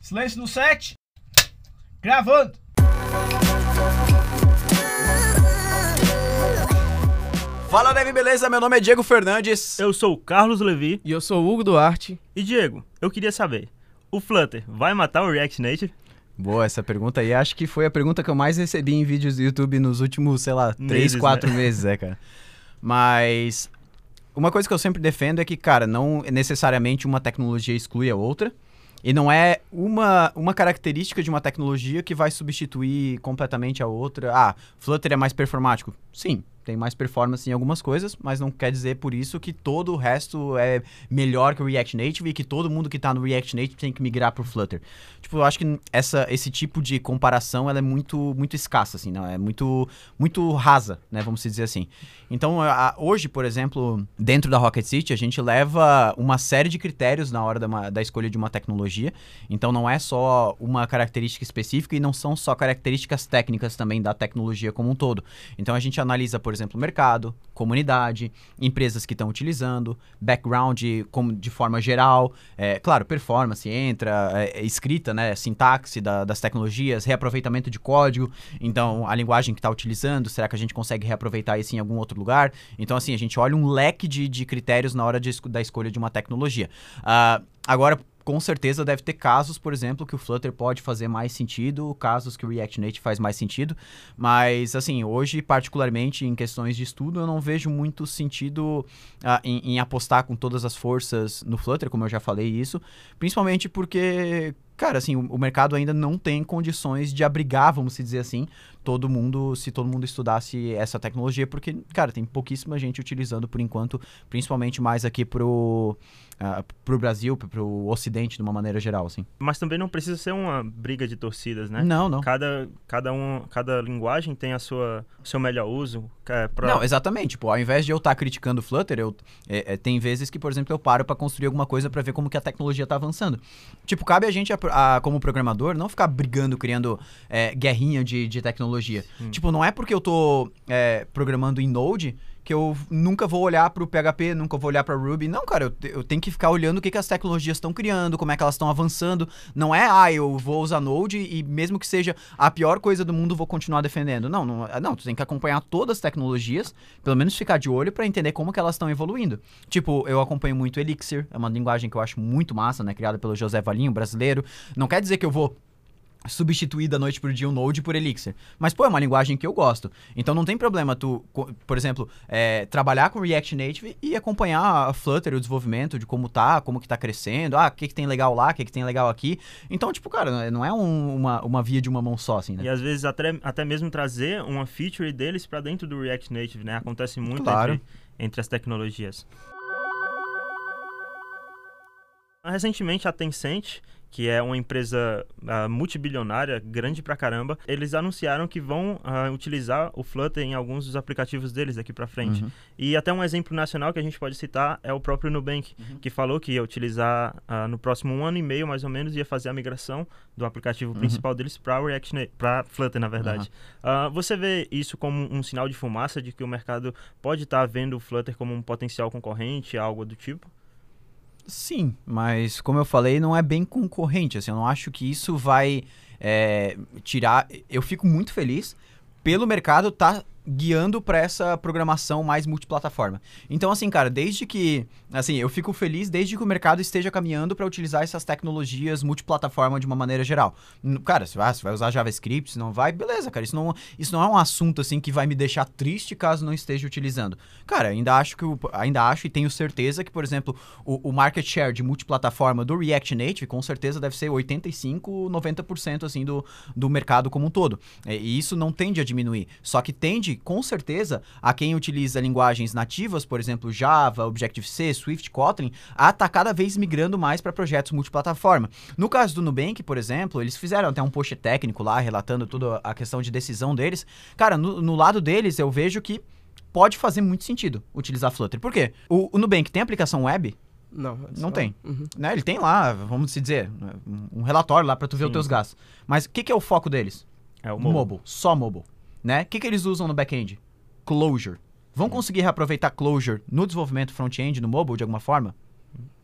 Silêncio no set. Gravando. Fala, Neve, beleza? Meu nome é Diego Fernandes. Eu sou o Carlos Levi. E eu sou o Hugo Duarte. E Diego, eu queria saber, o Flutter vai matar o React Native? Boa essa pergunta aí. Acho que foi a pergunta que eu mais recebi em vídeos do YouTube nos últimos, sei lá, três, Meses, quatro né? meses, é, cara. Mas uma coisa que eu sempre defendo é que, cara, não necessariamente uma tecnologia exclui a outra. E não é uma, uma característica de uma tecnologia que vai substituir completamente a outra. Ah, Flutter é mais performático. Sim, tem mais performance em algumas coisas, mas não quer dizer por isso que todo o resto é melhor que o React Native e que todo mundo que tá no React Native tem que migrar pro Flutter. Tipo, eu acho que essa, esse tipo de comparação ela é muito, muito escassa, assim, não? É muito, muito rasa, né? Vamos dizer assim. Então, a- hoje, por exemplo, dentro da Rocket City, a gente leva uma série de critérios na hora da, ma- da escolha de uma tecnologia. Então, não é só uma característica específica e não são só características técnicas também da tecnologia como um todo. Então, a gente analisa, por exemplo, o mercado, comunidade, empresas que estão utilizando, background como de forma geral, é, claro, performance entra, é, é, escrita, né, sintaxe da- das tecnologias, reaproveitamento de código, então a linguagem que está utilizando, será que a gente consegue reaproveitar isso em algum outro lugar? Então, assim, a gente olha um leque de, de critérios na hora de da escolha de uma tecnologia. Ah, agora, com certeza deve ter casos, por exemplo, que o Flutter pode fazer mais sentido, casos que o React Native faz mais sentido, mas assim, hoje, particularmente em questões de estudo, eu não vejo muito sentido ah, em, em apostar com todas as forças no Flutter, como eu já falei isso, principalmente porque, cara, assim, o, o mercado ainda não tem condições de abrigar, vamos se dizer assim, todo mundo, se todo mundo estudasse essa tecnologia, porque, cara, tem pouquíssima gente utilizando por enquanto, principalmente mais aqui pro, ah, pro Brasil, pro, pro Ocidente, de uma maneira geral, assim. Mas também não precisa ser uma briga de torcidas, né? Não, não. Cada, cada, um, cada linguagem tem a sua, o seu melhor uso. É, pra- Não, exatamente. Tipo, ao invés de eu estar criticando o Flutter, eu, é, é, tem vezes que, por exemplo, eu paro para construir alguma coisa para ver como que a tecnologia tá avançando. Tipo, cabe a gente, a- a- como programador, não ficar brigando, criando é, guerrinha de, de tecnologia. Tipo, não é porque eu tô é, programando em Node que eu nunca vou olhar pro PHP, nunca vou olhar pra Ruby. Não, cara, eu, eu tenho que ficar olhando o que, que as tecnologias estão criando, como é que elas estão avançando. Não é, ah, eu vou usar Node e mesmo que seja a pior coisa do mundo, vou continuar defendendo. Não, não, não tu tem que acompanhar todas as tecnologias, pelo menos ficar de olho pra entender como que elas estão evoluindo. Tipo, eu acompanho muito Elixir, é uma linguagem que eu acho muito massa, né, criada pelo José Valinho, brasileiro. Não quer dizer que eu vou substituir da noite pro dia o Node por Elixir. Mas, pô, é uma linguagem que eu gosto. Então não tem problema tu, por exemplo, é, trabalhar com React Native e acompanhar a Flutter, o desenvolvimento de como tá, como que tá crescendo, ah, o que, que tem legal lá, o que, que tem legal aqui. Então, tipo, cara, não é um- uma, uma via de uma mão só, assim, né? E às vezes até, até mesmo trazer uma feature deles para dentro do React Native, né? Acontece muito Claro. entre, entre as tecnologias. Recentemente, a Tencent, que é uma empresa ah, multibilionária, grande pra caramba, eles anunciaram que vão ah, utilizar o Flutter em alguns dos aplicativos deles daqui pra frente. Uhum. E até um exemplo nacional que a gente pode citar é o próprio Nubank, que falou que ia utilizar ah, no próximo um ano e meio, mais ou menos, ia fazer a migração do aplicativo principal deles para React, Na- para Flutter, na verdade. Você vê isso como um sinal de fumaça de que o mercado pode estar vendo o Flutter como um potencial concorrente, algo do tipo? Sim, mas como eu falei, não é bem concorrente. Assim, eu não acho que isso vai é, tirar. Eu fico muito feliz pelo mercado tá guiando para essa programação mais multiplataforma. Então, assim, cara, desde que. Assim, eu fico feliz desde que o mercado esteja caminhando para utilizar essas tecnologias multiplataforma de uma maneira geral. Cara, se vai, usar JavaScript, se não vai, beleza, cara. Isso não, isso não é um assunto, assim, que vai me deixar triste caso não esteja utilizando. Cara, ainda acho que. Ainda acho e tenho certeza que, por exemplo, o, o market share de multiplataforma do React Native, com certeza deve ser 85, 90% assim do, do mercado como um todo. É, E isso não tende a diminuir. Só que tende, com certeza, a quem utiliza linguagens nativas, por exemplo, Java, Objective-C, Swift, Kotlin, a estar cada vez migrando mais para projetos multiplataforma. No caso do Nubank, por exemplo, eles fizeram até um post técnico lá, relatando toda a questão de decisão deles. Cara, no, no lado deles, eu vejo que pode fazer muito sentido utilizar Flutter. Por quê? O, o Nubank tem aplicação web? Não, Não tem. Uhum. né, ele tem lá, vamos se dizer, um- relatório lá para tu ver os Sim, teus sim. gastos. Mas o que, que é o foco deles? É o mobile. só mobile, né? O que, que eles usam no back-end? Closure. Vão conseguir reaproveitar Closure no desenvolvimento front-end, no mobile, de alguma forma?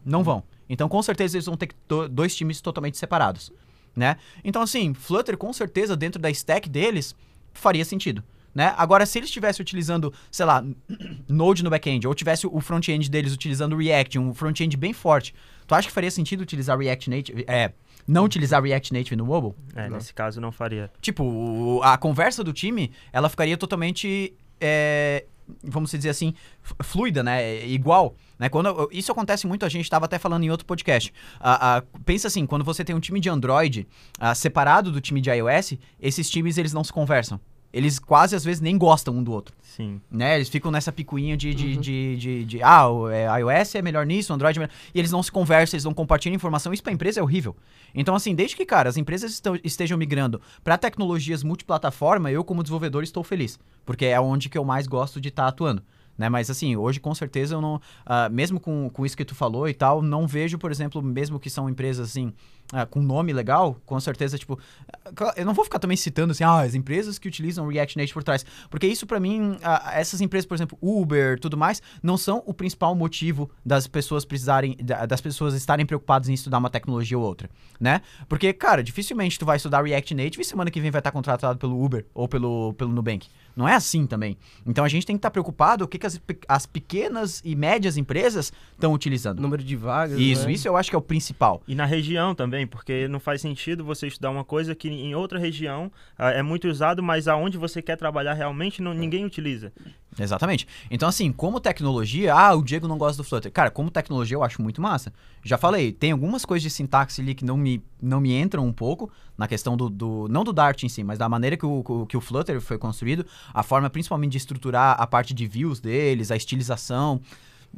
Não vão. Então, com certeza, eles vão ter dois times totalmente separados, né? Então, assim, Flutter, com certeza, dentro da stack deles, faria sentido. Né? Agora, se eles estivessem utilizando, sei lá, Node no back-end, ou tivesse o front-end deles utilizando React, um front-end bem forte, tu acha que faria sentido utilizar React Native? É, não utilizar React Native no mobile? É, nesse caso não faria. Tipo, a conversa do time, ela ficaria totalmente, é, vamos dizer assim, fluida, né? Igual. Né? Quando, isso acontece muito, a gente estava até falando em outro podcast. Ah, ah, pensa assim, quando você tem um time de Android ah, separado do time de iOS, esses times eles não se conversam. Eles quase às vezes nem gostam um do outro Sim. né? Eles ficam nessa picuinha de, de, de, de, de, ah, o é, iOS é melhor nisso, Android é melhor... E eles não se conversam, eles não compartilham informação. Isso pra empresa é horrível. Então, assim, desde que, cara, as empresas estão- estejam migrando pra tecnologias multiplataforma, eu, como desenvolvedor, estou feliz. Porque é onde que eu mais gosto de estar atuando. Né? Mas assim, hoje com certeza eu não. ah, mesmo com, com isso que tu falou e tal, não vejo, por exemplo, mesmo que são empresas assim, ah, com nome legal, com certeza, tipo. ah, Eu não vou ficar também citando assim, ah, as empresas que utilizam React Native por trás. Porque isso pra mim, ah, essas empresas, por exemplo, Uber, tudo mais, não são o principal motivo das pessoas precisarem, da- das pessoas estarem preocupadas em estudar uma tecnologia ou outra, né? Porque, cara, dificilmente tu vai estudar React Native e semana que vem vai estar contratado pelo Uber ou pelo, pelo Nubank. Não é assim também. Então a gente tem que estar preocupado o que, que as, as pequenas e médias empresas estão utilizando. Número de vagas. Isso, né? isso eu acho que é o principal. E na região também, porque não faz sentido você estudar uma coisa que em outra região ah, é muito usado, mas aonde você quer trabalhar realmente não, ninguém utiliza. Exatamente. Então, assim, como tecnologia, ah, o Diego não gosta do Flutter. Cara, como tecnologia eu acho muito massa. Já falei, tem algumas coisas de sintaxe ali que não me, não me entram um pouco na questão do, do- Não do Dart em si, mas da maneira que o, que o Flutter foi construído, a forma principalmente de estruturar a parte de views deles, a estilização.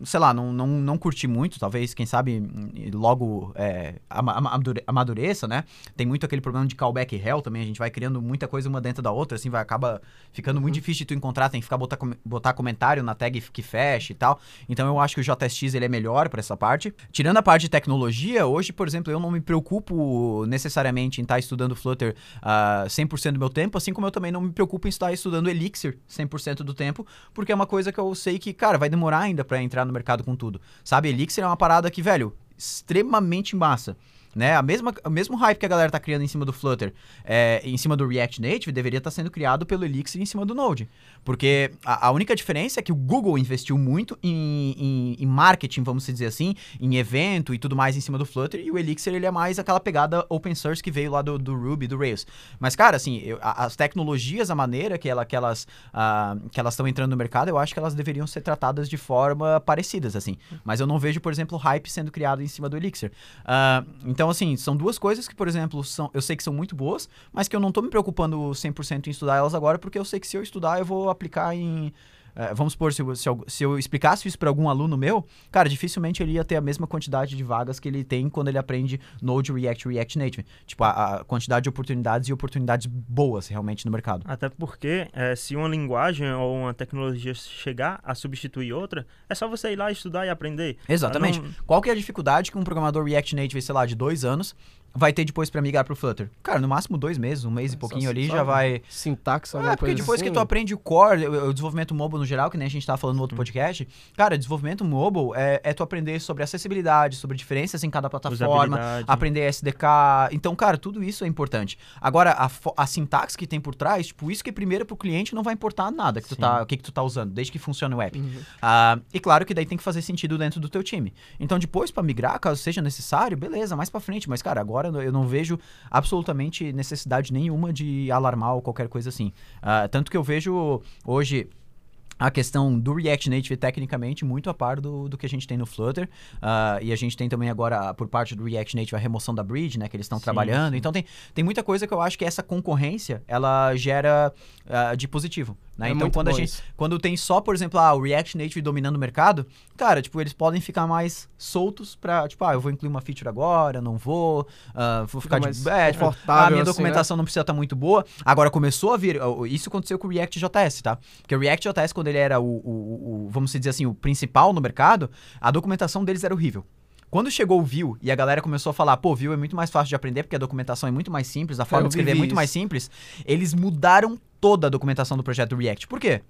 Sei lá, não, não, não curti muito, talvez, quem sabe, logo é, ama- ama- amadure- amadureça, né? Tem muito aquele problema de callback hell também, a gente vai criando muita coisa uma dentro da outra, assim, vai acaba ficando muito difícil de tu encontrar, tem que ficar botar, botar comentário na tag que fecha e tal. Então eu acho que o JSX ele é melhor para essa parte. Tirando a parte de tecnologia, hoje, por exemplo, eu não me preocupo necessariamente em estar estudando Flutter ah, 100% do meu tempo, assim como eu também não me preocupo em estar estudando Elixir 100% do tempo, porque é uma coisa que eu sei que, cara, vai demorar ainda para entrar no mercado com tudo. Sabe, Elixir é uma parada que, velho, extremamente massa. Né? A mesma, o mesmo hype que a galera tá criando em cima do Flutter, é, em cima do React Native, deveria estar sendo criado pelo Elixir em cima do Node. Porque a, a única diferença é que o Google investiu muito em, em- em marketing, vamos dizer assim, em evento e tudo mais em cima do Flutter, e o Elixir ele é mais aquela pegada open source que veio lá do, do Ruby, do Rails. Mas, cara, assim, eu- as tecnologias, a maneira que, ela, que elas ah, estão entrando no mercado, eu acho que elas deveriam ser tratadas de forma parecidas, assim. Mas eu não vejo, por exemplo, hype sendo criado em cima do Elixir. Ah, então, assim, são duas coisas que, por exemplo, são, eu sei que são muito boas, mas que eu não tô me preocupando 100% em estudar elas agora, porque eu sei que se eu estudar, eu vou aplicar em. Eh, vamos supor, se eu, se, eu, se eu explicasse isso para algum aluno meu, cara, dificilmente ele ia ter a mesma quantidade de vagas que ele tem quando ele aprende Node, React, React Native. Tipo, a, a quantidade de oportunidades e oportunidades boas realmente no mercado. Até porque eh, se uma linguagem ou uma tecnologia chegar a substituir outra, é só você ir lá estudar e aprender. Exatamente. Não- Qual que é a dificuldade que um programador React Native, sei lá, de dois anos, vai ter depois pra migrar pro Flutter? Cara, no máximo dois meses, um mês e pouquinho ali já vai... Sintaxe, alguma É, porque depois assim. que tu aprende o core, o, o desenvolvimento mobile no geral, que nem a gente tava falando no outro podcast, cara, desenvolvimento mobile é, é tu aprender sobre acessibilidade, sobre diferenças em cada plataforma, aprender SDK. Então, cara, tudo isso é importante. Agora, a, a sintaxe que tem por trás, tipo, isso que primeiro pro cliente não vai importar nada que tu Sim. tá, o que, que tu tá usando, desde que funcione o app. Uhum. Ah, e claro que daí tem que fazer sentido dentro do teu time. Então, depois pra migrar, caso seja necessário, beleza, mais pra frente. Mas, cara, agora eu não vejo absolutamente necessidade nenhuma de alarmar ou qualquer coisa assim. Ah, tanto que eu vejo hoje a questão do React Native tecnicamente muito a par do, do que a gente tem no Flutter. Ah, e a gente tem também agora, por parte do React Native, a remoção da bridge, né? Que eles estão trabalhando. sim. Então tem, tem muita coisa que eu acho que essa concorrência, ela gera ah, de positivo. Né? É então quando a gente isso. quando tem só, por exemplo, ah, o React Native dominando o mercado, cara, tipo, eles podem ficar mais soltos pra, tipo, ah, eu vou incluir uma feature agora, não vou, ah, vou Fica ficar mais de. É, tipo, a minha assim, documentação não precisa estar muito boa. Agora começou a vir. Isso aconteceu com o React JS, tá? Porque o React JS, quando ele era o- o- o- vamos dizer assim, o principal no mercado, a documentação deles era horrível. Quando chegou o Vue e a galera começou a falar, pô, Vue é muito mais fácil de aprender porque a documentação é muito mais simples, a forma eu de escrever é muito isso. mais simples, eles mudaram toda a documentação do projeto do React. Por quê?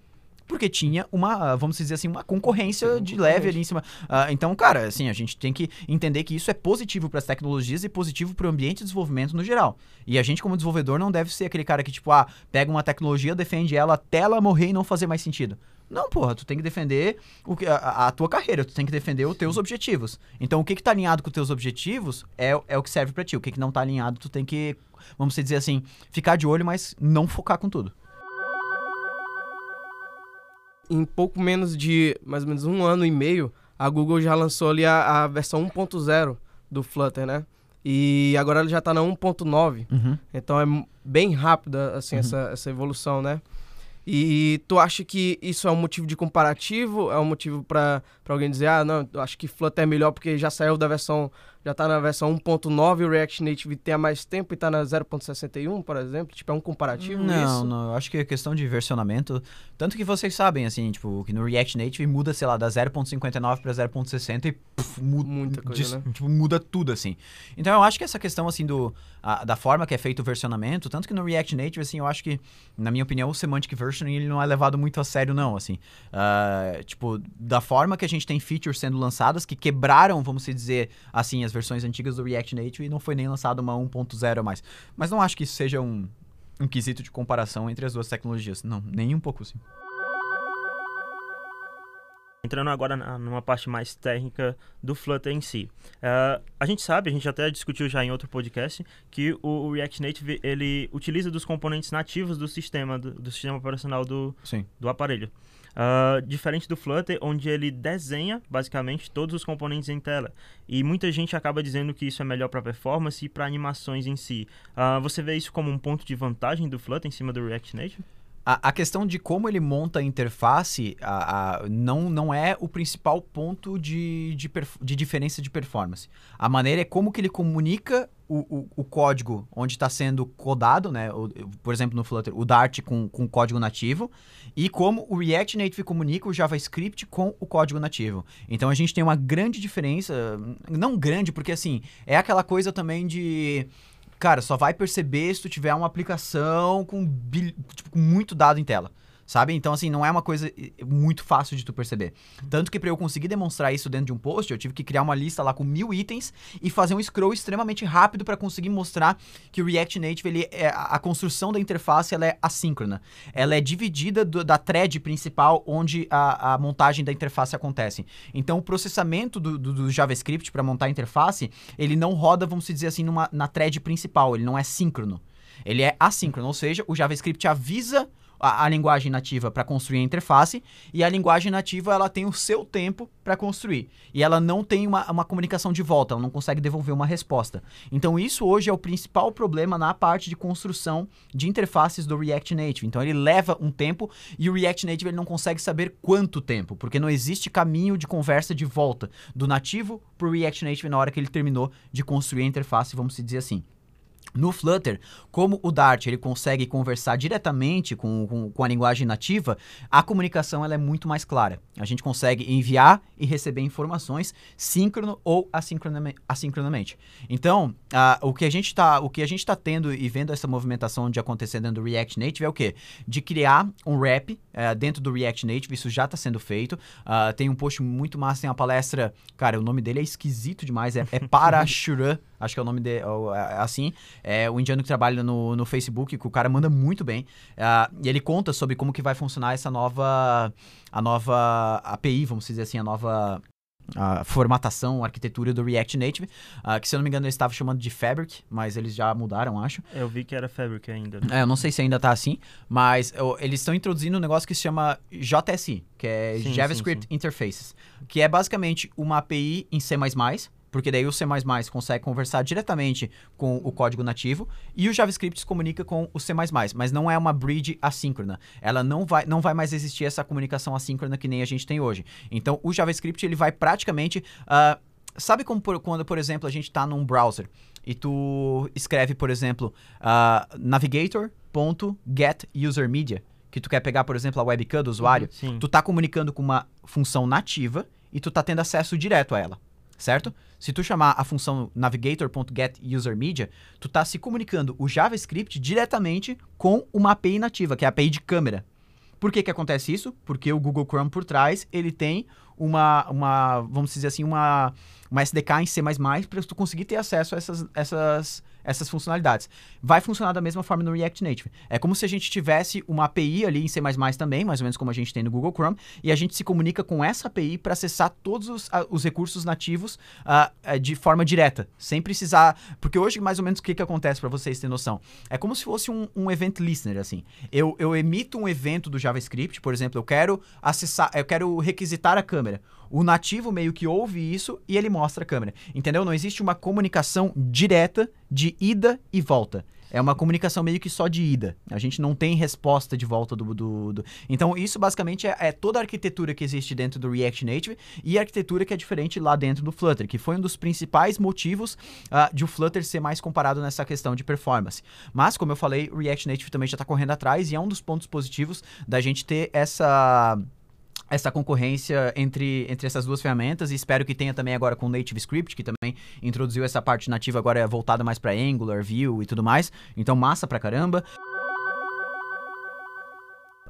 porque tinha uma, vamos dizer assim, uma concorrência de leve ali em cima. Uh, então, cara, assim, a gente tem que entender que isso é positivo para as tecnologias e positivo para o ambiente de desenvolvimento no geral. E a gente, como desenvolvedor, não deve ser aquele cara que, tipo, ah, pega uma tecnologia, defende ela até ela morrer e não fazer mais sentido. Não, porra, tu tem que defender o que, a, a, tua carreira, tu tem que defender os teus objetivos. Então, o que que tá alinhado com os teus objetivos é, é o que serve para ti. O que que não tá alinhado, tu tem que, vamos dizer assim, ficar de olho, mas não focar com tudo. Em pouco menos de, mais ou menos um ano e meio, a Google já lançou ali a, a versão 1.0 do Flutter, né? E agora ele já tá na 1.9. Uhum. Então é bem rápida, assim, uhum. essa, essa evolução, né? E tu acha que isso é um motivo de comparativo? É um motivo para alguém dizer, ah, não, eu acho que Flutter é melhor porque já saiu da versão já está na versão 1.9 e o React Native tem há mais tempo e está na 0.61, por exemplo? Tipo, é um comparativo Não, isso? não. Eu acho que é questão de versionamento. Tanto que vocês sabem, assim, tipo, que no React Native muda, sei lá, da 0.59 para 0.60 e puf, muda, Muita coisa, né? tipo, muda tudo, assim. Então eu acho que essa questão, assim, do, a, da forma que é feito o versionamento, tanto que no React Native, assim, eu acho que, na minha opinião, o Semantic Versioning ele não é levado muito a sério, não, assim. Uh, tipo, da forma que a gente tem features sendo lançadas, que quebraram, vamos dizer, assim, as versões antigas do React Native e não foi nem lançado uma 1.0 a mais. Mas não acho que isso seja um, um quesito de comparação entre as duas tecnologias. Não, nem um pouco sim. Entrando agora na, numa parte mais técnica do Flutter em si. Uh, a gente sabe, a gente até discutiu já em outro podcast, que o, o React Native ele utiliza dos componentes nativos do sistema, do, do sistema operacional do, do aparelho. Uh, diferente do Flutter, onde ele desenha basicamente todos os componentes em tela. E muita gente acaba dizendo que isso é melhor para performance e para animações em si. Uh, você vê isso como um ponto de vantagem do Flutter em cima do React Native? A, a, questão de como ele monta a interface a, a, não, não é o principal ponto de, de, de, diferença de performance. A maneira é como que ele comunica o, o, o código onde está sendo codado, né? O, por exemplo, no Flutter, o Dart com, com código nativo, e como o React Native comunica o JavaScript com o código nativo. Então a gente tem uma grande diferença, não grande, porque assim, é aquela coisa também de Cara, só vai perceber se tu tiver uma aplicação com, tipo, com muito dado em tela sabe? Então, assim, não é uma coisa muito fácil de tu perceber. Tanto que para eu conseguir demonstrar isso dentro de um post, eu tive que criar uma lista lá com mil itens e fazer um scroll extremamente rápido para conseguir mostrar que o React Native, ele é, a construção da interface, ela é assíncrona. Ela é dividida do, da thread principal onde a, a, montagem da interface acontece. Então, o processamento do, do, do JavaScript para montar a interface, ele não roda, vamos dizer assim, numa, na thread principal, ele não é síncrono. Ele é assíncrono, ou seja, o JavaScript avisa a, a linguagem nativa para construir a interface e a linguagem nativa ela tem o seu tempo para construir e ela não tem uma, uma comunicação de volta, ela não consegue devolver uma resposta. Então isso hoje é o principal problema na parte de construção de interfaces do React Native. Então ele leva um tempo e o React Native ele não consegue saber quanto tempo, porque não existe caminho de conversa de volta do nativo para o React Native na hora que ele terminou de construir a interface, vamos dizer assim. No Flutter, como o Dart ele consegue conversar diretamente com, com, com, a linguagem nativa, a comunicação ela é muito mais clara. A gente consegue enviar e receber informações síncrono ou assincronamente. assincronamente. Então, uh, o que a gente está tá tendo e vendo essa movimentação de acontecer dentro do React Native é o quê? De criar um wrap uh, dentro do React Native, isso já está sendo feito. Uh, tem um post muito massa, tem uma palestra, cara, o nome dele é esquisito demais, é, é Parashura acho que é o nome dele, é, assim. É o indiano que trabalha no, no Facebook, que o cara manda muito bem. Uh, e ele conta sobre como que vai funcionar essa nova, a nova API, vamos dizer assim, a nova a formatação, a arquitetura do React Native, uh, que se eu não me engano eles estavam chamando de Fabric, mas eles já mudaram, acho. Eu vi que era Fabric ainda. É, eu não sei se ainda tá assim, mas eu, eles estão introduzindo um negócio que se chama JSI, que é sim, JavaScript sim, sim. Interfaces, que é basicamente uma API em C++, porque daí o C++ consegue conversar diretamente com o código nativo e o JavaScript se comunica com o C++, mas não é uma bridge assíncrona. Ela não vai, não vai mais existir essa comunicação assíncrona que nem a gente tem hoje. Então, o JavaScript ele vai praticamente... Uh, sabe como por, quando, por exemplo, a gente está num browser e tu escreve, por exemplo, uh, navigator.getUserMedia, que tu quer pegar, por exemplo, a webcam do usuário, uhum, tu está comunicando com uma função nativa e tu está tendo acesso direto a ela certo? Se tu chamar a função navigator.getUserMedia, tu tá se comunicando o JavaScript diretamente com uma API nativa, que é a API de câmera. Por que que acontece isso? Porque o Google Chrome por trás, ele tem uma, uma vamos dizer assim, uma, uma SDK em C++ para tu conseguir ter acesso a essas, essas, essas funcionalidades. Vai funcionar da mesma forma no React Native. É como se a gente tivesse uma API ali em C++ também, mais ou menos como a gente tem no Google Chrome, e a gente se comunica com essa API para acessar todos os, os recursos nativos uh, de forma direta, sem precisar... Porque hoje, mais ou menos, o que, que acontece para vocês terem noção? É como se fosse um, um event listener, assim. Eu, eu emito um evento do JavaScript, por exemplo, eu quero acessar, eu quero requisitar a câmera. O nativo meio que ouve isso e ele mostra a câmera. Entendeu? Não existe uma comunicação direta de ida e volta. É uma comunicação meio que só de ida. A gente não tem resposta de volta do. do, do... Então, isso basicamente é, é, toda a arquitetura que existe dentro do React Native e a arquitetura que é diferente lá dentro do Flutter, que foi um dos principais motivos uh, de o Flutter ser mais comparado nessa questão de performance. Mas, como eu falei, o React Native também já está correndo atrás e é um dos pontos positivos da gente ter essa essa concorrência entre, entre essas duas ferramentas e espero que tenha também agora com o Native Script, que também introduziu essa parte nativa agora voltada mais para Angular, Vue e tudo mais. Então massa pra caramba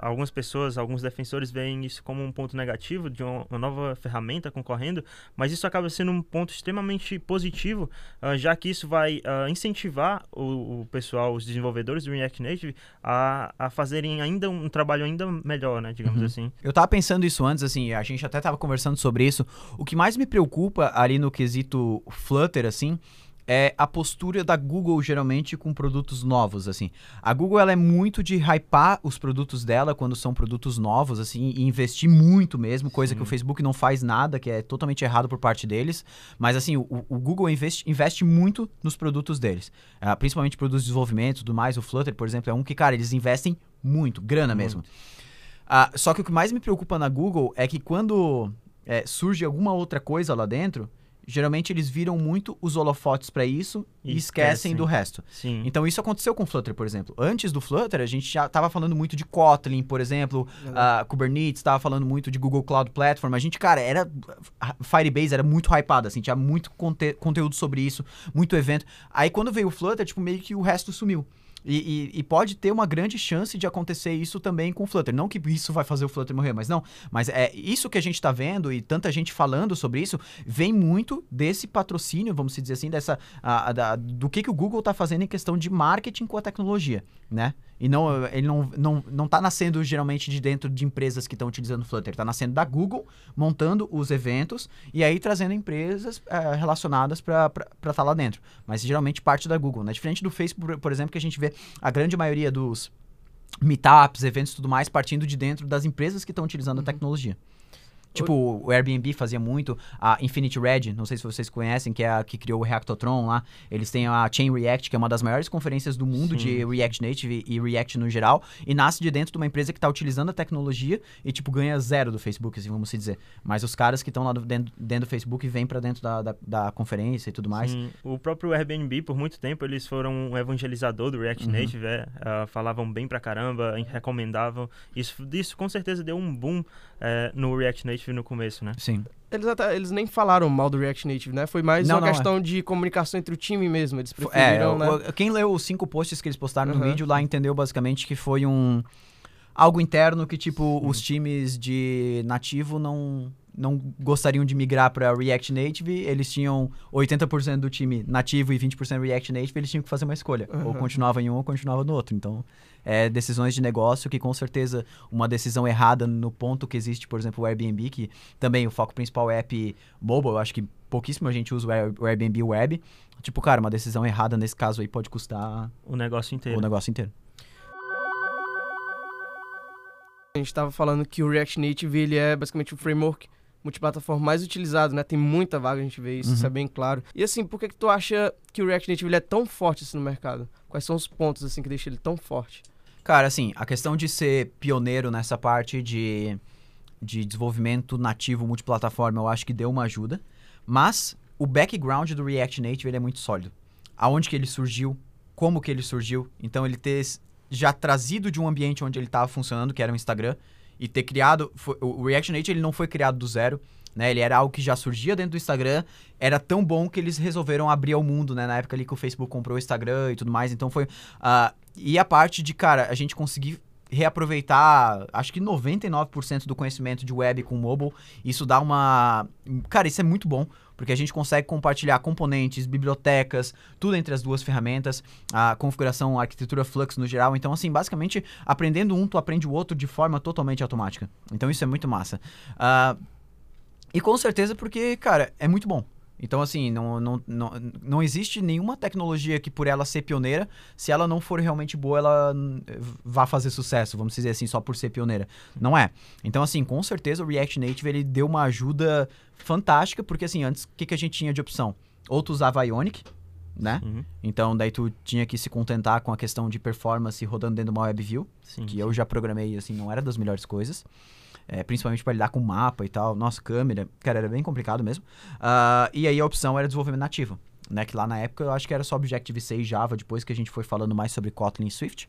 algumas pessoas, alguns defensores veem isso como um ponto negativo de uma, nova ferramenta concorrendo, mas isso acaba sendo um ponto extremamente positivo, uh, já que isso vai uh, incentivar o, o, pessoal, os desenvolvedores do React Native a, a fazerem ainda um, um trabalho ainda melhor, né, digamos uhum. assim. Eu tava pensando isso antes, assim, a gente até tava conversando sobre isso. O que mais me preocupa ali no quesito Flutter, assim, é a postura da Google geralmente com produtos novos, assim. A Google ela é muito de hypar os produtos dela quando são produtos novos, assim, e investir muito mesmo, coisa Sim. que o Facebook não faz nada, que é totalmente errado por parte deles. Mas assim, o, o Google investe, investe muito nos produtos deles, uh, principalmente produtos de desenvolvimento, e tudo mais. O Flutter, por exemplo, é um que cara eles investem muito, grana muito. mesmo. Uh, só que o que mais me preocupa na Google é que quando é, surge alguma outra coisa lá dentro, geralmente eles viram muito os holofotes para isso e, e esquecem, esquecem, do resto. Sim. Então isso aconteceu com o Flutter, por exemplo. Antes do Flutter, a gente já estava falando muito de Kotlin, por exemplo, uh, Kubernetes, estava falando muito de Google Cloud Platform. A gente, cara, era Firebase era muito hypado, assim, tinha muito conte conteúdo sobre isso, muito evento. Aí quando veio o Flutter, tipo, meio que o resto sumiu. E, e, e, pode ter uma grande chance de acontecer isso também com o Flutter. Não que isso vai fazer o Flutter morrer, mas não. Mas é isso que a gente está vendo e tanta gente falando sobre isso vem muito desse patrocínio, vamos dizer assim, dessa a, a, do que, que o Google está fazendo em questão de marketing com a tecnologia, né? E não, ele não, não, não tá nascendo geralmente de dentro de empresas que estão utilizando o Flutter. Está nascendo da Google, montando os eventos e aí trazendo empresas é, relacionadas para estar tá lá dentro. Mas geralmente parte da Google, né? Diferente do Facebook, por exemplo, que a gente vê a grande maioria dos meetups, eventos e tudo mais partindo de dentro das empresas que estão utilizando uhum. a tecnologia. Tipo, o Airbnb fazia muito, a Infinity Red, não sei se vocês conhecem, que é a que criou o Reactotron lá. Eles têm a Chain React, que é uma das maiores conferências do mundo Sim. de React Native e React no geral, e nasce de dentro de uma empresa que está utilizando a tecnologia e, tipo, ganha zero do Facebook, assim, vamos dizer. Mas os caras que estão lá dentro, dentro do Facebook vêm para dentro da, da, da, conferência e tudo mais. Sim. O próprio Airbnb, por muito tempo, eles foram um evangelizador do React uhum. Native, é, uh, falavam bem pra caramba, recomendavam. Isso, isso com certeza deu um boom é, no React Native no começo, né? Sim. Eles, até, eles nem falaram mal do React Native, né? Foi mais não, uma não, questão é. de comunicação entre o time mesmo. Eles preferiram, é, né? Quem leu os cinco posts que eles postaram uhum. no vídeo lá entendeu basicamente que foi um... Algo interno que, tipo, os times de nativo não não gostariam de migrar para React Native, eles tinham 80% do time nativo e 20% React Native, eles tinham que fazer uma escolha. Uhum. Ou continuava em um ou continuava no outro. Então, é, decisões de negócio que com certeza uma decisão errada no ponto que existe, por exemplo, o Airbnb, que também o foco principal é app mobile, eu acho que pouquíssima gente usa o Airbnb web. Tipo, cara, uma decisão errada nesse caso aí pode custar o negócio inteiro. O negócio inteiro. A gente estava falando que o React Native ele é basicamente o framework multiplataforma mais utilizado, né? Tem muita vaga, a gente vê isso, uhum. isso é bem claro. E assim, por que, que tu acha que o React Native ele é tão forte assim, no mercado? Quais são os pontos assim que deixam ele tão forte? Cara, assim, a questão de ser pioneiro nessa parte de, de desenvolvimento nativo multiplataforma, eu acho que deu uma ajuda. Mas o background do React Native ele é muito sólido. Aonde que ele surgiu, como que ele surgiu. Então ele ter já trazido de um ambiente onde ele estava funcionando, que era o Instagram, e ter criado. Foi, o React Native ele não foi criado do zero. Né, ele era algo que já surgia dentro do Instagram, era tão bom que eles resolveram abrir ao mundo, né? Na época ali que o Facebook comprou o Instagram e tudo mais. Então foi. Uh, e a parte de, cara, a gente conseguir reaproveitar, acho que 99% do conhecimento de web com mobile. Isso dá uma. Cara, isso é muito bom, porque a gente consegue compartilhar componentes, bibliotecas, tudo entre as duas ferramentas, a configuração, a arquitetura Flux no geral. Então, assim, basicamente, aprendendo um, tu aprende o outro de forma totalmente automática. Então, isso é muito massa. Ah, e com certeza porque, cara, é muito bom. Então, assim, não, não, não, não existe nenhuma tecnologia que, por ela ser pioneira, se ela não for realmente boa, ela hum, vá fazer sucesso, vamos dizer assim, só por ser pioneira. Não é. Então, assim, com certeza o React Native ele deu uma ajuda fantástica, porque, assim, antes, o que, que a gente tinha de opção? Ou tu usava Ionic, né? Uhum. Então, daí tu tinha que se contentar com a questão de performance rodando dentro de uma WebView, Sim. que eu já programei, assim, não era das melhores coisas. É, principalmente para lidar com mapa e tal. Nossa, câmera, cara, era bem complicado mesmo. Ah, e aí a opção era desenvolvimento nativo, né? Que lá na época eu acho que era só Objective-C e Java, depois que a gente foi falando mais sobre Kotlin e Swift.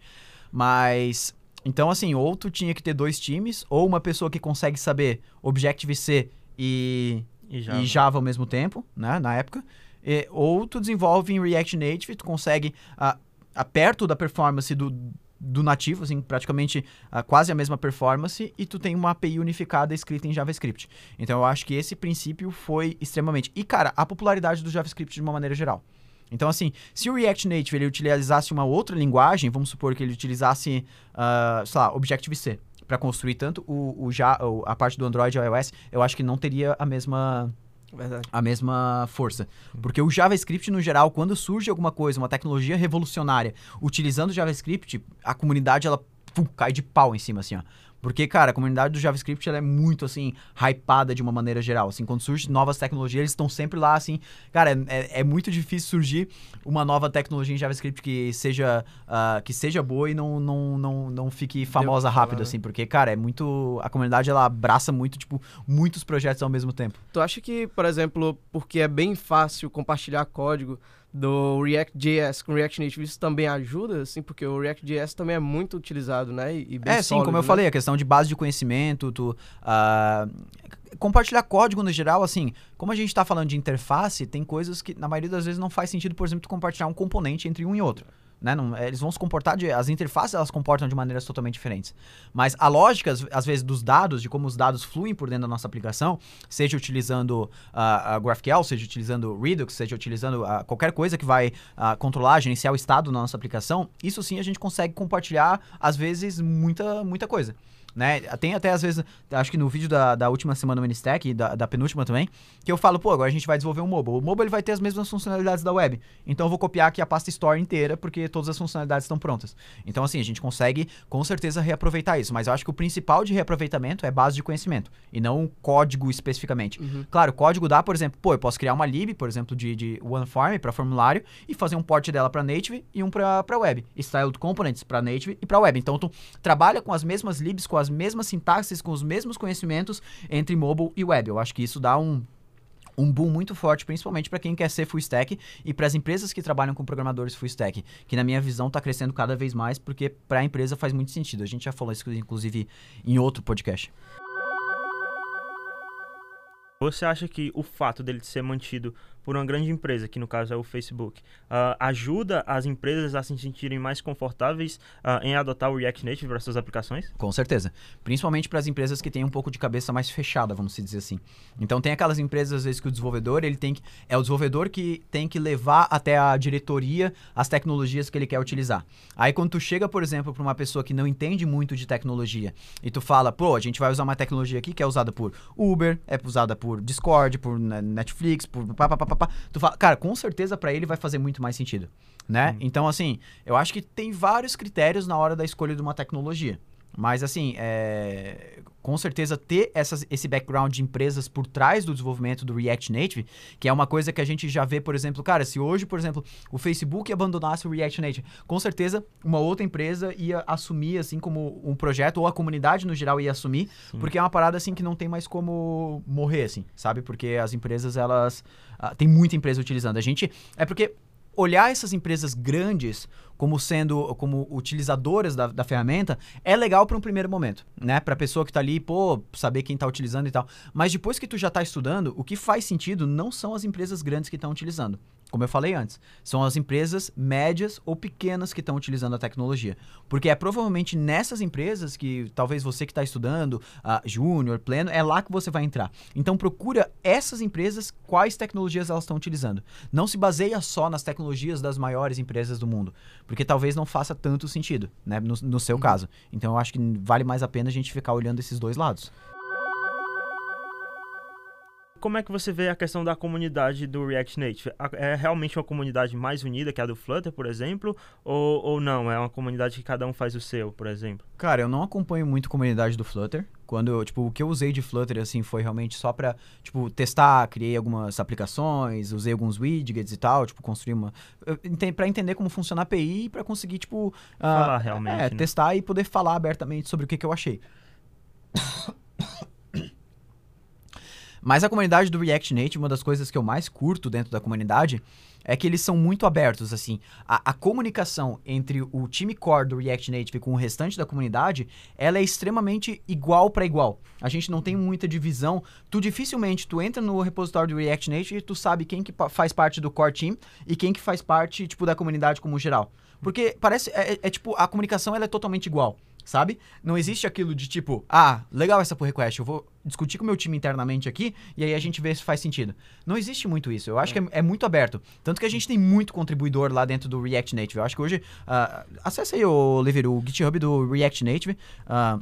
Mas, então assim, ou tu tinha que ter dois times, ou uma pessoa que consegue saber Objective-C e, E e Java ao mesmo tempo, né, na época. E- ou tu desenvolve em React Native, tu consegue ah, ah, perto da performance do, do nativo, assim, praticamente ah, quase a mesma performance, e tu tem uma API unificada escrita em JavaScript. Então eu acho que esse princípio foi extremamente. E cara, a popularidade do JavaScript de uma maneira geral. Então, assim, se o React Native ele utilizasse uma outra linguagem, vamos supor que ele utilizasse, ah, sei lá, Objective-C, para construir tanto o, o, o- a parte do Android e iOS, eu acho que não teria a mesma Verdade. a mesma força. Porque o JavaScript, no geral, quando surge alguma coisa, uma tecnologia revolucionária, utilizando o JavaScript, a comunidade, ela pum, cai de pau em cima, assim, ó. Porque, cara, a comunidade do JavaScript, ela é muito, assim, hypada de uma maneira geral. Assim, quando surgem novas tecnologias, eles estão sempre lá, assim... Cara, é, é muito difícil surgir uma nova tecnologia em JavaScript que seja, ah, que seja boa e não, não, não, não fique famosa rápido, né? assim. Porque, cara, é muito... A comunidade, ela abraça muito, tipo, muitos projetos ao mesmo tempo. Tu acha que, por exemplo, porque é bem fácil compartilhar código do React.js com React Native, isso também ajuda, assim, porque o React.js também é muito utilizado, né? E, e bem É, sim, sólido, como eu né? falei, a questão de base de conhecimento, tu, ah, compartilhar código no geral, assim, como a gente está falando de interface, tem coisas que na maioria das vezes não faz sentido, por exemplo, tu compartilhar um componente entre um e outro. Né? Não, é, eles vão se comportar de. As interfaces elas comportam de maneiras totalmente diferentes. Mas a lógica, às, vezes, dos dados, de como os dados fluem por dentro da nossa aplicação, seja utilizando ah, a GraphQL, seja utilizando Redux, seja utilizando ah, qualquer coisa que vai ah, controlar, gerenciar o estado da nossa aplicação, isso sim a gente consegue compartilhar, às vezes, muita, muita coisa. Né? Tem até às vezes, acho que no vídeo da, da última semana no Ministec e da, da penúltima também, que eu falo, pô, agora a gente vai desenvolver um mobile. O mobile vai ter as mesmas funcionalidades da web. Então eu vou copiar aqui a pasta Store inteira, porque todas as funcionalidades estão prontas. Então, assim, a gente consegue com certeza reaproveitar isso. Mas eu acho que o principal de reaproveitamento é base de conhecimento, e não código especificamente. Claro, código dá, por exemplo, pô, eu posso criar uma lib, por exemplo, de, de OneForm para formulário e fazer um port dela para native e um para web. Styled components para native e para web. Então tu trabalha com as mesmas libs, com as mesmas sintaxes, com os mesmos conhecimentos entre mobile e web. Eu acho que isso dá um um boom muito forte, principalmente para quem quer ser full stack e para as empresas que trabalham com programadores full stack, que na minha visão está crescendo cada vez mais, porque para a empresa faz muito sentido. A gente já falou isso inclusive em outro podcast. Você acha que o fato dele ser mantido por uma grande empresa, que no caso é o Facebook, ah, ajuda as empresas a se sentirem mais confortáveis ah, em adotar o React Native para suas aplicações? Com certeza. Principalmente para as empresas que têm um pouco de cabeça mais fechada, vamos dizer assim. Então tem aquelas empresas às vezes que o desenvolvedor, ele tem que é o desenvolvedor que tem que levar até a diretoria as tecnologias que ele quer utilizar. Aí quando tu chega, por exemplo, para uma pessoa que não entende muito de tecnologia e tu fala, pô, a gente vai usar uma tecnologia aqui que é usada por Uber, é usada por Discord, por Netflix, por pá, pá, pá, pá, pá. tu fala, cara, com certeza para ele vai fazer muito mais sentido, né? Então assim, eu acho que tem vários critérios na hora da escolha de uma tecnologia. Mas, assim, é, com certeza ter essas, esse background de empresas por trás do desenvolvimento do React Native, que é uma coisa que a gente já vê, por exemplo, cara, se hoje, por exemplo, o Facebook abandonasse o React Native, com certeza uma outra empresa ia assumir, assim, como um projeto, ou a comunidade no geral ia assumir, porque é uma parada, assim, que não tem mais como morrer, assim, sabe? Porque as empresas, elas. ah, tem muita empresa utilizando. A gente. É porque olhar essas empresas grandes como sendo como utilizadoras da, da ferramenta é legal para um primeiro momento, né? Para pessoa que tá ali, pô, saber quem tá utilizando e tal. Mas depois que tu já tá estudando, o que faz sentido não são as empresas grandes que estão utilizando. Como eu falei antes, são as empresas médias ou pequenas que estão utilizando a tecnologia. Porque é provavelmente nessas empresas que talvez você que está estudando, uh, júnior, pleno, é lá que você vai entrar. Então procura essas empresas, quais tecnologias elas estão utilizando. Não se baseia só nas tecnologias das maiores empresas do mundo, porque talvez não faça tanto sentido, né, no, no seu caso. Então eu acho que vale mais a pena a gente ficar olhando esses dois lados. Como é que você vê a questão da comunidade do React Native? É realmente uma comunidade mais unida que a do Flutter, por exemplo? Ou, ou não? É uma comunidade que cada um faz o seu, por exemplo? Cara, eu não acompanho muito a comunidade do Flutter. Quando, eu, tipo, o que eu usei de Flutter, assim, foi realmente só pra, tipo, testar, criei algumas aplicações, usei alguns widgets e tal, tipo, construir uma... Pra entender como funciona a API e pra conseguir, tipo... ah, Falar realmente, É, né? testar e poder falar abertamente sobre o que, que eu achei. Mas a comunidade do React Native, uma das coisas que eu mais curto dentro da comunidade é que eles são muito abertos, assim. A, a comunicação entre o time core do React Native com o restante da comunidade, ela é extremamente igual para igual. A gente não tem muita divisão. Tu dificilmente, tu entra no repositório do React Native e tu sabe quem que faz parte do core team e quem que faz parte, tipo, da comunidade como geral. Porque parece, é, é- é tipo, a comunicação ela é totalmente igual, sabe? Não existe aquilo de tipo, ah, legal essa pull request, eu vou discutir com o meu time internamente aqui e aí a gente vê se faz sentido. Não existe muito isso. Eu acho que é, é muito aberto. Tanto que a gente tem muito contribuidor lá dentro do React Native. Eu acho que hoje, acessa aí, o Oliver, o GitHub do React Native. ah,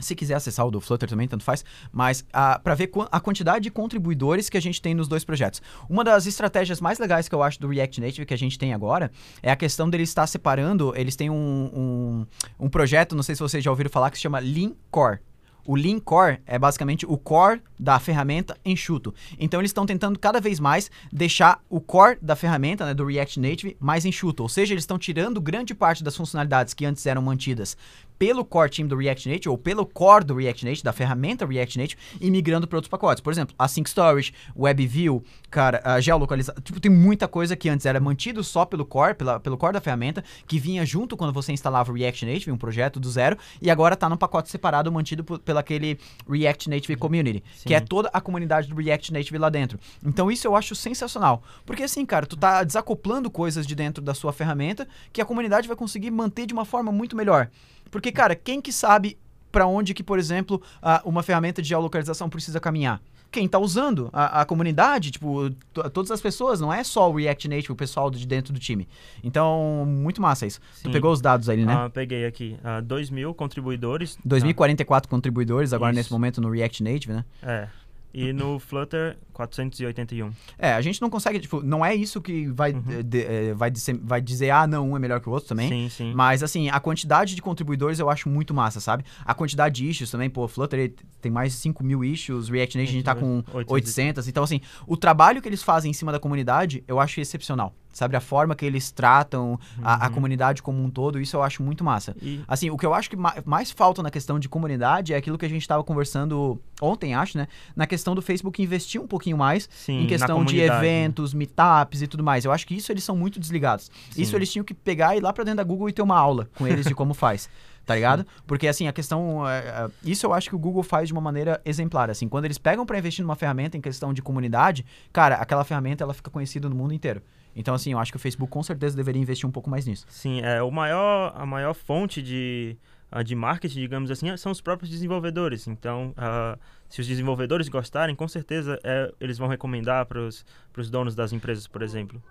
se quiser acessar o do Flutter também, tanto faz. Mas ah, para ver a quantidade de contribuidores que a gente tem nos dois projetos. Uma das estratégias mais legais que eu acho do React Native que a gente tem agora é a questão deles estar separando. Eles têm um, um, um projeto, não sei se vocês já ouviram falar, que se chama Lean Core. O Lean Core é basicamente o core da ferramenta enxuto. Então eles estão tentando cada vez mais deixar o core da ferramenta, né, do React Native, mais enxuto. Ou seja, eles estão tirando grande parte das funcionalidades que antes eram mantidas pelo core team do React Native ou pelo core do React Native, da ferramenta React Native, e migrando para outros pacotes. Por exemplo, Async Storage, WebView, cara, a geolocalização. Tipo, tem muita coisa que antes era mantido só pelo core, pela, pelo core da ferramenta, que vinha junto quando você instalava o React Native, um projeto do zero, e agora tá num pacote separado mantido por, pela aquele React Native Community, que é toda a comunidade do React Native lá dentro. Então isso eu acho sensacional. Porque assim, cara, tu tá desacoplando coisas de dentro da sua ferramenta que a comunidade vai conseguir manter de uma forma muito melhor. Porque, cara, quem que sabe para onde que, por exemplo, a- uma ferramenta de geolocalização precisa caminhar? Quem tá usando? A, a comunidade, tipo, to- todas as pessoas, não é só o React Native, o pessoal de dentro do time. Então, muito massa isso. Tu Sim. pegou os dados aí, né? Ah, peguei aqui. Ah, 2 mil contribuidores. 2044 contribuidores agora Isso. nesse momento no React Native, né? Ah, é. E no Flutter, 481. É, a gente não consegue, tipo, não é isso que vai, de- de- eh, vai, dizer, vai dizer, ah, não, um é melhor que o outro também. Sim, sim. Mas, assim, a quantidade de contribuidores eu acho muito massa, sabe? A quantidade de issues também, pô, Flutter tem mais de 5 mil issues, React Native a gente tá com 800. 800. Então, assim, o trabalho que eles fazem em cima da comunidade eu acho excepcional. Sabe? A forma que eles tratam a, a Uhum. comunidade como um todo, isso eu acho muito massa. E, Assim, o que eu acho que ma- mais falta na questão de comunidade é aquilo que a gente estava conversando ontem, acho, né? Na questão do Facebook investir um pouquinho mais sim, em questão de eventos, meetups e tudo mais. Eu acho que isso eles são muito desligados. Isso Sim. eles tinham que pegar e ir lá pra dentro da Google e ter uma aula com eles de como faz. Tá ligado? Porque assim, a questão. é, é, isso eu acho que o Google faz de uma maneira exemplar. Assim, quando eles pegam pra investir numa ferramenta em questão de comunidade, cara, aquela ferramenta ela fica conhecida no mundo inteiro. Então, assim, eu acho que o Facebook com certeza deveria investir um pouco mais nisso. Sim, é, o maior, a maior fonte de, de marketing, digamos assim, são os próprios desenvolvedores. Então, ah, se os desenvolvedores gostarem, com certeza é, eles vão recomendar para os donos das empresas, por exemplo.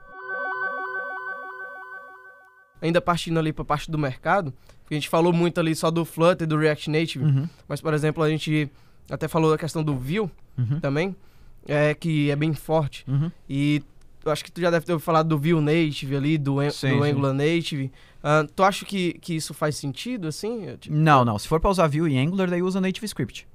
Ainda partindo ali pra parte do mercado, a gente falou muito ali só do Flutter e do React Native, Uhum. mas, por exemplo, a gente até falou da questão do Vue Uhum. também, é, que é bem forte. Uhum. E eu acho que tu já deve ter ouvido falar do Vue Native ali, do, Sim, do sim. Angular Native. Ah, tu acha que, que isso faz sentido, assim? Tipo, Não, não. Se for pra usar Vue e Angular, daí usa Native Script.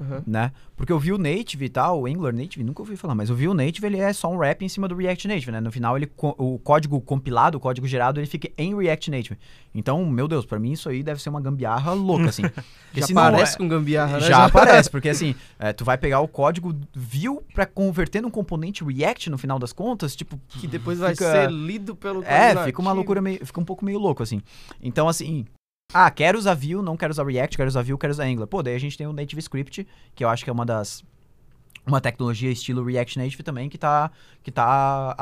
Aham. né? Porque o Vue Native e tal, o Angular Native, nunca ouvi falar, mas o Vue Native ele é só um wrap em cima do React Native, né? No final ele o código compilado, o código gerado, ele fica em React Native. Então, meu Deus, pra mim isso aí deve ser uma gambiarra louca assim. Já não parece é- com gambiarra, né? já aparece, porque assim, é, tu vai pegar o código Vue pra converter num componente React no final das contas, tipo, Que depois vai fica- ser lido pelo é, fica uma loucura meio, fica um pouco meio louco assim. Então assim, ah, quero usar Vue, não quero usar React, quero usar Vue, quero usar Angular. Pô, daí a gente tem o Native Script, que eu acho que é uma das uma tecnologia estilo React Native também que tá, que tá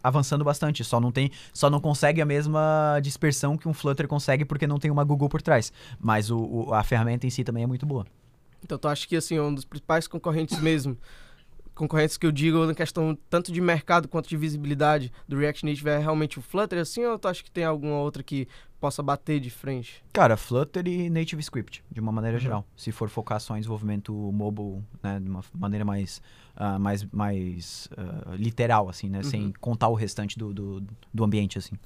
avançando bastante. Só não tem, só não consegue a mesma dispersão que um Flutter consegue porque não tem uma Google por trás. Mas o, o- a ferramenta em si também é muito boa. Então tu acha que assim, um dos principais concorrentes mesmo, concorrentes que eu digo na questão tanto de mercado quanto de visibilidade do React Native é realmente o Flutter assim, ou tu acha que tem alguma outra que possa bater de frente? Cara, Flutter e Native Script, de uma maneira geral. Se for focar só em desenvolvimento mobile, né, de uma maneira mais, ah, mais, mais ah, literal, assim, né, sem contar o restante do, do, do ambiente, assim.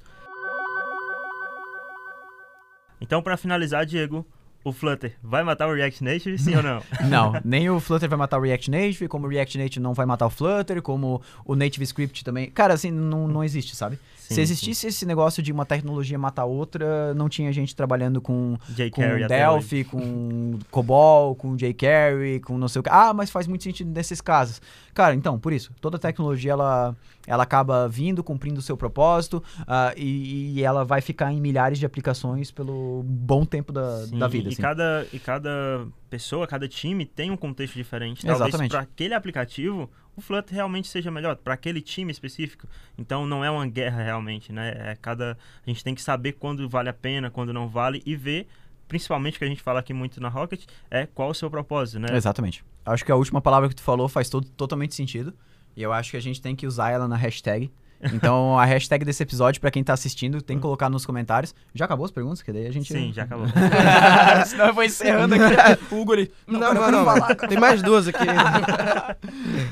Então, pra finalizar, Diego, o Flutter vai matar o React Native, sim ou não? Não, nem o Flutter vai matar o React Native, como o React Native não vai matar o Flutter, como o Native Script também. Cara, assim, não, não existe, sabe? Sim, Se existisse esse negócio de uma tecnologia matar outra, não tinha gente trabalhando com, sim. com Delphi, com COBOL, com jQuery, com não sei o que. Ah, mas faz muito sentido nesses casos. Cara, então, por isso, toda tecnologia ela, ela acaba vindo, cumprindo o seu propósito ah, e, e ela vai ficar em milhares de aplicações pelo bom tempo da, Sim, da vida. E assim. cada, e cada pessoa, cada time tem um contexto diferente. Talvez Exatamente. para aquele aplicativo o Flutter realmente seja melhor, para aquele time específico. Então não é uma guerra realmente, né? É cada a gente tem que saber quando vale a pena, quando não vale e ver, principalmente que a gente fala aqui muito na Rocket, é qual o seu propósito, né? Exatamente. Acho que a última palavra que tu falou faz todo, totalmente sentido. E eu acho que a gente tem que usar ela na hashtag. Então, a hashtag desse episódio, pra quem tá assistindo, tem que colocar nos comentários. Já acabou as perguntas? Que daí a gente. Sim, já acabou. Senão eu vou encerrando aqui. o Hugo ali. Não, não, quero não. falar, Tem mais duas aqui.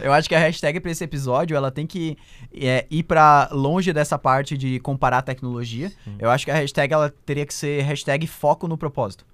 Eu acho que a hashtag pra esse episódio, ela tem que é, ir pra longe dessa parte de comparar tecnologia. Eu acho que a hashtag, ela teria que ser hashtag foco no propósito.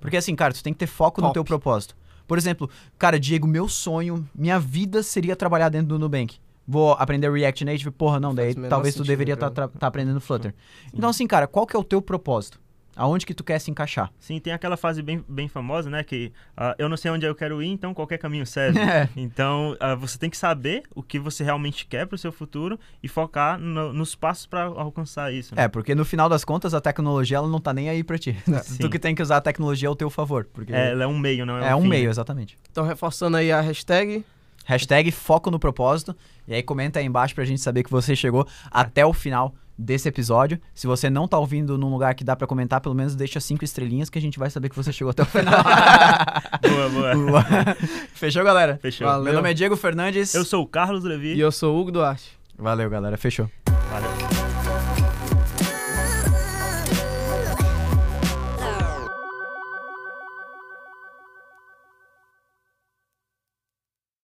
Porque assim, cara, tu tem que ter foco no Top. teu propósito. Por exemplo, cara, Diego, meu sonho, minha vida seria trabalhar dentro do Nubank. Vou aprender React Native, porra, não, daí talvez tu deveria estar cara. aprendendo Flutter. Então assim, cara, qual que é o teu propósito? Aonde que tu quer se encaixar? Sim, tem aquela fase bem, bem famosa, né? Que ah, eu não sei onde eu quero ir, então qualquer caminho serve. É. Então, ah, você tem que saber o que você realmente quer para o seu futuro e focar no- nos passos para alcançar isso. né? É, porque no final das contas a tecnologia ela não tá nem aí pra ti. Sim. tu que tem que usar a tecnologia ao teu favor. Porque É, ela é um meio, não é, é um fim, meio, né? exatamente. Então, reforçando aí a hashtag. Hashtag foco no propósito. E aí comenta aí embaixo pra gente saber que você chegou até o final desse episódio. Se você não tá ouvindo num lugar que dá pra comentar, pelo menos deixa cinco estrelinhas que a gente vai saber que você chegou até o final. Boa, boa. Boa. Fechou, galera? Fechou. Valeu. Meu nome é Diego Fernandes. Eu sou o Carlos Levi. E eu sou o Hugo Duarte. Valeu, galera. Fechou. Valeu.